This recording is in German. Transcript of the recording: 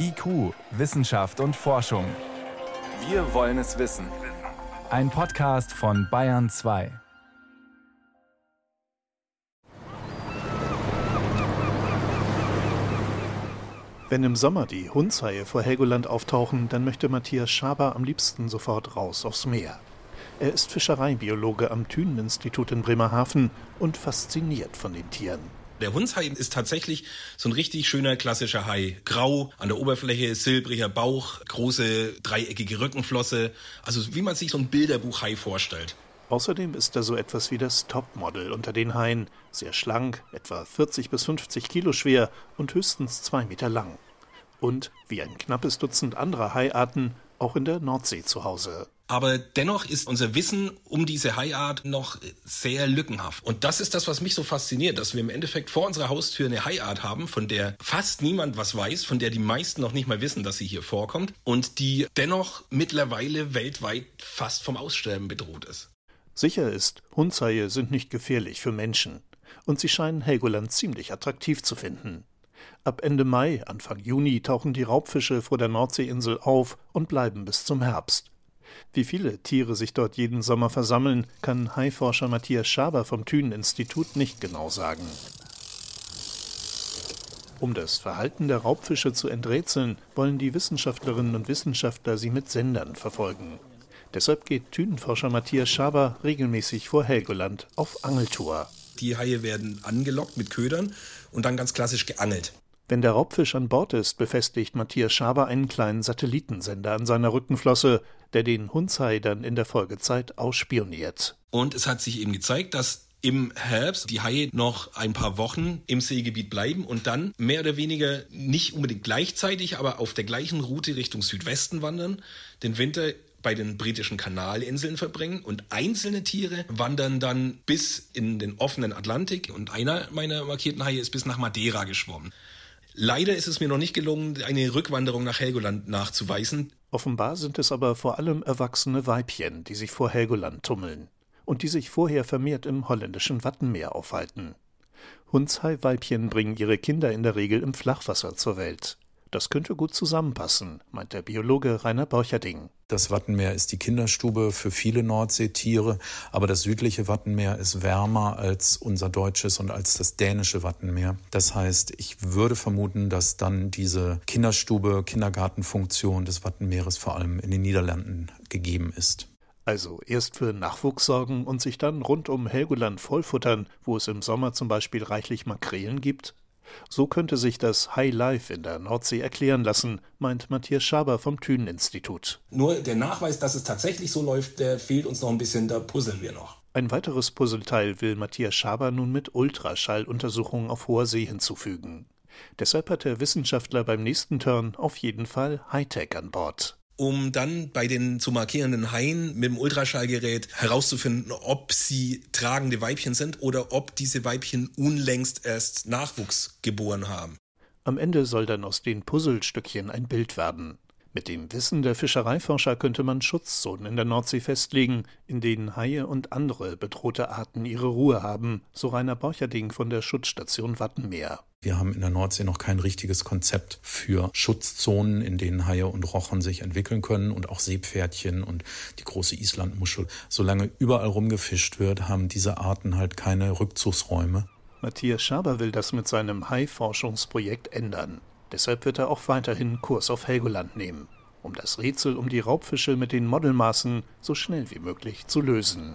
IQ, Wissenschaft und Forschung. Wir wollen es wissen. Ein Podcast von Bayern 2. Wenn im Sommer die Hundshaie vor Helgoland auftauchen, dann möchte Matthias Schaber am liebsten sofort raus aufs Meer. Er ist Fischereibiologe am Thüneninstitut in Bremerhaven und fasziniert von den Tieren. Der Hundshai ist tatsächlich so ein richtig schöner klassischer Hai. Grau, an der Oberfläche silbriger Bauch, große dreieckige Rückenflosse. Also wie man sich so ein Bilderbuch-Hai vorstellt. Außerdem ist er so etwas wie das Topmodel unter den Haien. Sehr schlank, etwa 40 bis 50 Kilo schwer und höchstens zwei Meter lang. Und, wie ein knappes Dutzend anderer Haiarten, auch in der Nordsee zu Hause. Aber dennoch ist unser Wissen um diese Haiart noch sehr lückenhaft. Und das ist das, was mich so fasziniert, dass wir im Endeffekt vor unserer Haustür eine Haiart haben, von der fast niemand was weiß, von der die meisten noch nicht mal wissen, dass sie hier vorkommt und die dennoch mittlerweile weltweit fast vom Aussterben bedroht ist. Sicher ist, Hundshaie sind nicht gefährlich für Menschen. Und sie scheinen Helgoland ziemlich attraktiv zu finden. Ab Ende Mai, Anfang Juni tauchen die Raubfische vor der Nordseeinsel auf und bleiben bis zum Herbst. Wie viele Tiere sich dort jeden Sommer versammeln, kann Haiforscher Matthias Schaber vom Thünen-Institut nicht genau sagen. Um das Verhalten der Raubfische zu enträtseln, wollen die Wissenschaftlerinnen und Wissenschaftler sie mit Sendern verfolgen. Deshalb geht Thünenforscher Matthias Schaber regelmäßig vor Helgoland auf Angeltour. Die Haie werden angelockt mit Ködern und dann ganz klassisch geangelt. Wenn der Raubfisch an Bord ist, befestigt Matthias Schaber einen kleinen Satellitensender an seiner Rückenflosse, der den Hundshai dann in der Folgezeit ausspioniert. Und es hat sich eben gezeigt, dass im Herbst die Haie noch ein paar Wochen im Seegebiet bleiben und dann mehr oder weniger nicht unbedingt gleichzeitig, aber auf der gleichen Route Richtung Südwesten wandern, den Winter bei den britischen Kanalinseln verbringen und einzelne Tiere wandern dann bis in den offenen Atlantik und einer meiner markierten Haie ist bis nach Madeira geschwommen. Leider ist es mir noch nicht gelungen, eine Rückwanderung nach Helgoland nachzuweisen. Offenbar sind es aber vor allem erwachsene Weibchen, die sich vor Helgoland tummeln und die sich vorher vermehrt im holländischen Wattenmeer aufhalten. Hundshai-Weibchen bringen ihre Kinder in der Regel im Flachwasser zur Welt. Das könnte gut zusammenpassen, meint der Biologe Rainer Borcherding. Das Wattenmeer ist die Kinderstube für viele Nordseetiere, aber das südliche Wattenmeer ist wärmer als unser deutsches und als das dänische Wattenmeer. Das heißt, ich würde vermuten, dass dann diese Kinderstube, Kindergartenfunktion des Wattenmeeres vor allem in den Niederlanden gegeben ist. Also erst für Nachwuchs sorgen und sich dann rund um Helgoland vollfuttern, wo es im Sommer zum Beispiel reichlich Makrelen gibt? So könnte sich das High Life in der Nordsee erklären lassen, meint Matthias Schaber vom Thünen-Institut. Nur der Nachweis, dass es tatsächlich so läuft, der fehlt uns noch ein bisschen, da puzzeln wir noch. Ein weiteres Puzzleteil will Matthias Schaber nun mit Ultraschalluntersuchungen auf hoher See hinzufügen. Deshalb hat der Wissenschaftler beim nächsten Turn auf jeden Fall Hightech an Bord um dann bei den zu markierenden Haien mit dem Ultraschallgerät herauszufinden, ob sie tragende Weibchen sind oder ob diese Weibchen unlängst erst Nachwuchs geboren haben. Am Ende soll dann aus den Puzzlestückchen ein Bild werden. Mit dem Wissen der Fischereiforscher könnte man Schutzzonen in der Nordsee festlegen, in denen Haie und andere bedrohte Arten ihre Ruhe haben, so Rainer Borcherding von der Schutzstation Wattenmeer. Wir haben in der Nordsee noch kein richtiges Konzept für Schutzzonen, in denen Haie und Rochen sich entwickeln können und auch Seepferdchen und die große Islandmuschel. Solange überall rumgefischt wird, haben diese Arten halt keine Rückzugsräume. Matthias Schaber will das mit seinem Hai-Forschungsprojekt ändern. Deshalb wird er auch weiterhin Kurs auf Helgoland nehmen, um das Rätsel um die Raubfische mit den Modelmaßen so schnell wie möglich zu lösen.